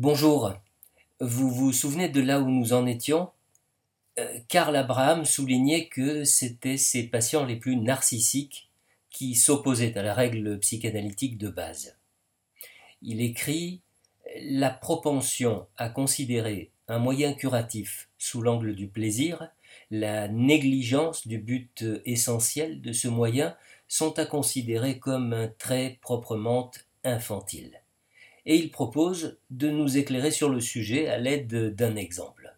Bonjour. Vous vous souvenez de là où nous en étions? Euh, Karl Abraham soulignait que c'était ses patients les plus narcissiques qui s'opposaient à la règle psychanalytique de base. Il écrit La propension à considérer un moyen curatif sous l'angle du plaisir, la négligence du but essentiel de ce moyen sont à considérer comme un trait proprement infantile et il propose de nous éclairer sur le sujet à l'aide d'un exemple.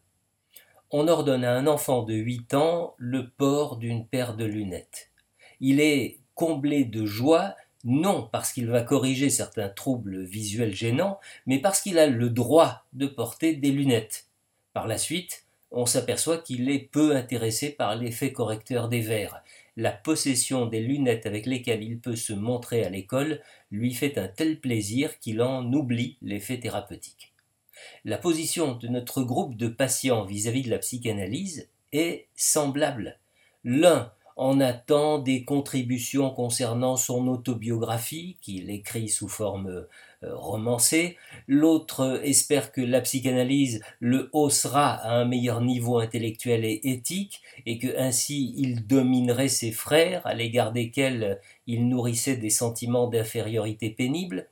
On ordonne à un enfant de 8 ans le port d'une paire de lunettes. Il est comblé de joie non parce qu'il va corriger certains troubles visuels gênants, mais parce qu'il a le droit de porter des lunettes. Par la suite, on s'aperçoit qu'il est peu intéressé par l'effet correcteur des verres, la possession des lunettes avec lesquelles il peut se montrer à l'école lui fait un tel plaisir qu'il en oublie l'effet thérapeutique. La position de notre groupe de patients vis-à-vis de la psychanalyse est semblable. L'un en attend des contributions concernant son autobiographie, qu'il écrit sous forme romancé, l'autre espère que la psychanalyse le haussera à un meilleur niveau intellectuel et éthique, et que ainsi il dominerait ses frères, à l'égard desquels il nourrissait des sentiments d'infériorité pénible.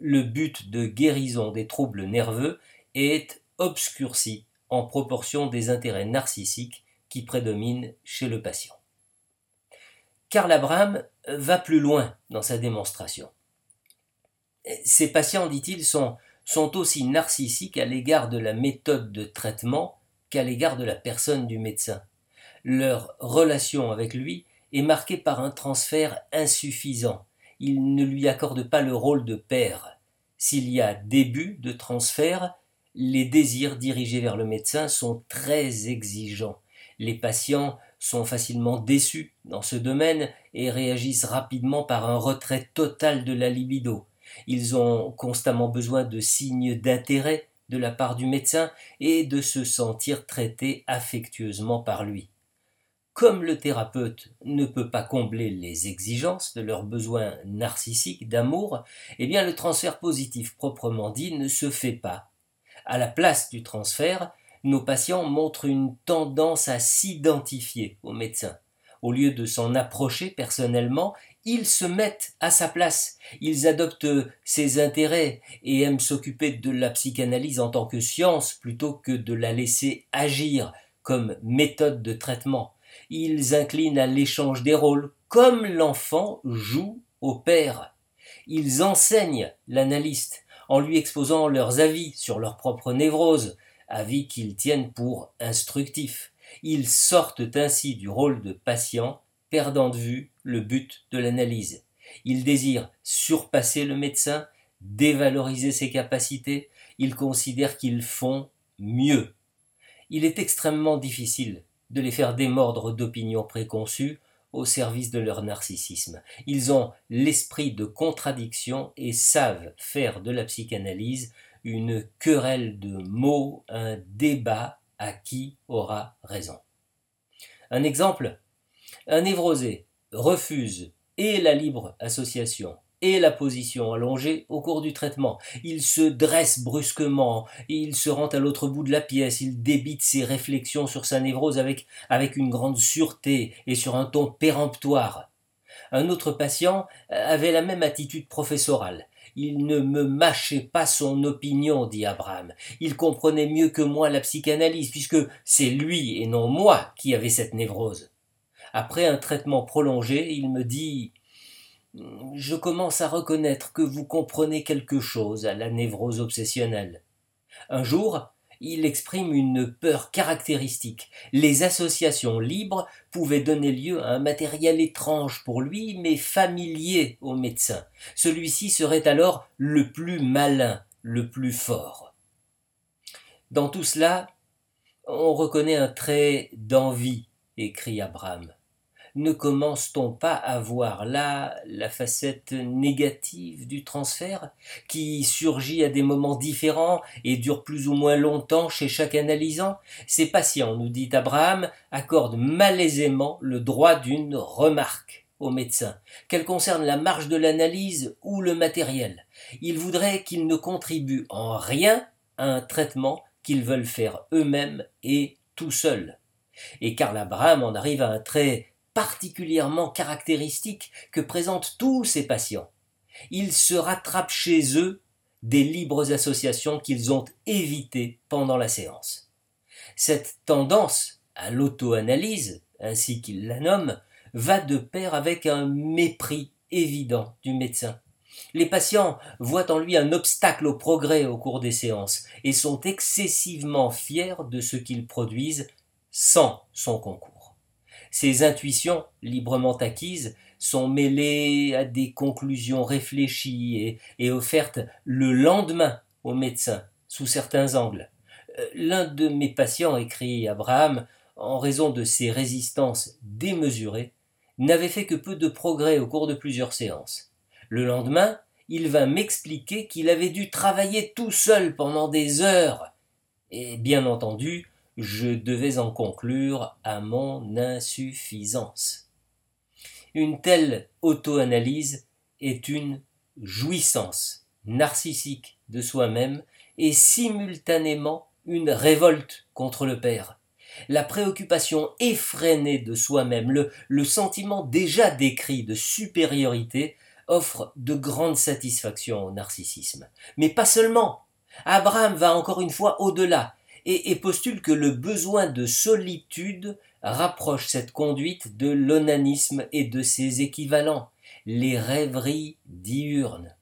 Le but de guérison des troubles nerveux est obscurci en proportion des intérêts narcissiques qui prédominent chez le patient. Karl Abraham va plus loin dans sa démonstration. Ces patients, dit-il, sont, aussi narcissiques à l'égard de la méthode de traitement qu'à l'égard de la personne du médecin. Leur relation avec lui est marquée par un transfert insuffisant. Ils ne lui accordent pas le rôle de père. S'il y a début de transfert, les désirs dirigés vers le médecin sont très exigeants. Les patients sont facilement déçus dans ce domaine et réagissent rapidement par un retrait total de la libido. Ils ont constamment besoin de signes d'intérêt de la part du médecin et de se sentir traités affectueusement par lui. Comme le thérapeute ne peut pas combler les exigences de leurs besoins narcissiques d'amour, eh bien le transfert positif proprement dit ne se fait pas. À la place du transfert, nos patients montrent une tendance à s'identifier au médecin. Au lieu de s'en approcher personnellement, ils se mettent à sa place, ils adoptent ses intérêts et aiment s'occuper de la psychanalyse en tant que science plutôt que de la laisser agir comme méthode de traitement. Ils inclinent à l'échange des rôles, comme l'enfant joue au père. Ils enseignent l'analyste en lui exposant leurs avis sur leur propre névrose, avis qu'ils tiennent pour instructifs. Ils sortent ainsi du rôle de patient perdant de vue le but de l'analyse. Ils désirent surpasser le médecin, dévaloriser ses capacités, ils considèrent qu'ils font mieux. Il est extrêmement difficile de les faire démordre d'opinions préconçues au service de leur narcissisme. Ils ont l'esprit de contradiction et savent faire de la psychanalyse une querelle de mots, un débat à qui aura raison. Un exemple un névrosé refuse et la libre association et la position allongée au cours du traitement. Il se dresse brusquement, il se rend à l'autre bout de la pièce, il débite ses réflexions sur sa névrose avec, avec une grande sûreté et sur un ton péremptoire. Un autre patient avait la même attitude professorale. Il ne me mâchait pas son opinion, dit Abraham. Il comprenait mieux que moi la psychanalyse, puisque c'est lui et non moi qui avait cette névrose. Après un traitement prolongé, il me dit Je commence à reconnaître que vous comprenez quelque chose à la névrose obsessionnelle. Un jour, il exprime une peur caractéristique. Les associations libres pouvaient donner lieu à un matériel étrange pour lui, mais familier au médecin. Celui-ci serait alors le plus malin, le plus fort. Dans tout cela, on reconnaît un trait d'envie, écrit Abraham ne commence-t-on pas à voir là la facette négative du transfert, qui surgit à des moments différents et dure plus ou moins longtemps chez chaque analysant? Ces patients, nous dit Abraham, accordent malaisément le droit d'une remarque. au médecin, qu'elle concerne la marge de l'analyse ou le matériel. Il voudrait qu'ils ne contribuent en rien à un traitement qu'ils veulent faire eux-mêmes et tout seuls. Et Karl Abraham en arrive à un trait particulièrement caractéristique que présentent tous ses patients. Ils se rattrapent chez eux des libres associations qu'ils ont évitées pendant la séance. Cette tendance à l'auto-analyse, ainsi qu'il la nomme, va de pair avec un mépris évident du médecin. Les patients voient en lui un obstacle au progrès au cours des séances et sont excessivement fiers de ce qu'ils produisent sans son concours. Ces intuitions, librement acquises, sont mêlées à des conclusions réfléchies et, et offertes le lendemain au médecin, sous certains angles. Euh, l'un de mes patients, écrit Abraham, en raison de ses résistances démesurées, n'avait fait que peu de progrès au cours de plusieurs séances. Le lendemain, il vint m'expliquer qu'il avait dû travailler tout seul pendant des heures. Et bien entendu, je devais en conclure à mon insuffisance. Une telle auto-analyse est une jouissance narcissique de soi-même et simultanément une révolte contre le Père la préoccupation effrénée de soi-même, le, sentiment déjà décrit de supériorité offre de grandes satisfactions au narcissisme. Mais pas seulement. Abraham va encore une fois au-delà et, postule que le besoin de solitude rapproche cette conduite de l'onanisme et de ses équivalents, les rêveries diurnes.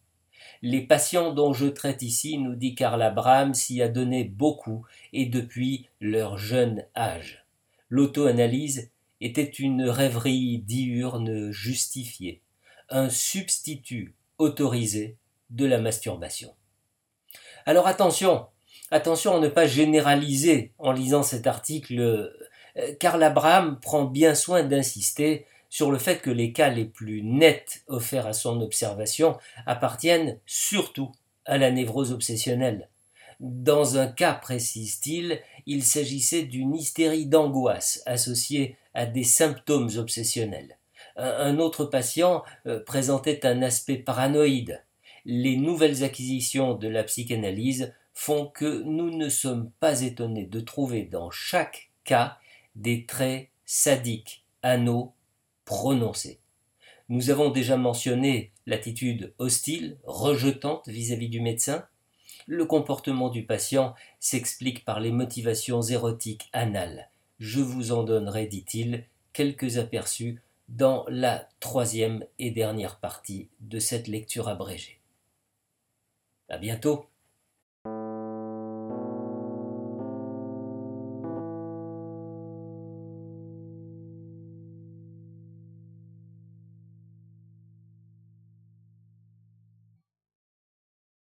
Les patients dont je traite ici, nous dit Karl Abraham, s'y a donné beaucoup, et depuis leur jeune âge. L'auto-analyse était une rêverie diurne justifiée, un substitut autorisé de la masturbation. Alors attention, attention à ne pas généraliser en lisant cet article. Euh, Karl Abraham prend bien soin d'insister sur le fait que les cas les plus nets offerts à son observation appartiennent surtout à la névrose obsessionnelle. Dans un cas, précise-t-il, il s'agissait d'une hystérie d'angoisse associée à des symptômes obsessionnels. Un autre patient euh, présentait un aspect paranoïde. Les nouvelles acquisitions de la psychanalyse font que nous ne sommes pas étonnés de trouver dans chaque cas des traits sadiques, anneaux prononcée. Nous avons déjà mentionné l'attitude hostile, rejetante vis-à-vis du médecin. Le comportement du patient s'explique par les motivations érotiques anales. Je vous en donnerai, dit-il, quelques aperçus dans la troisième et dernière partie de cette lecture abrégée. À bientôt.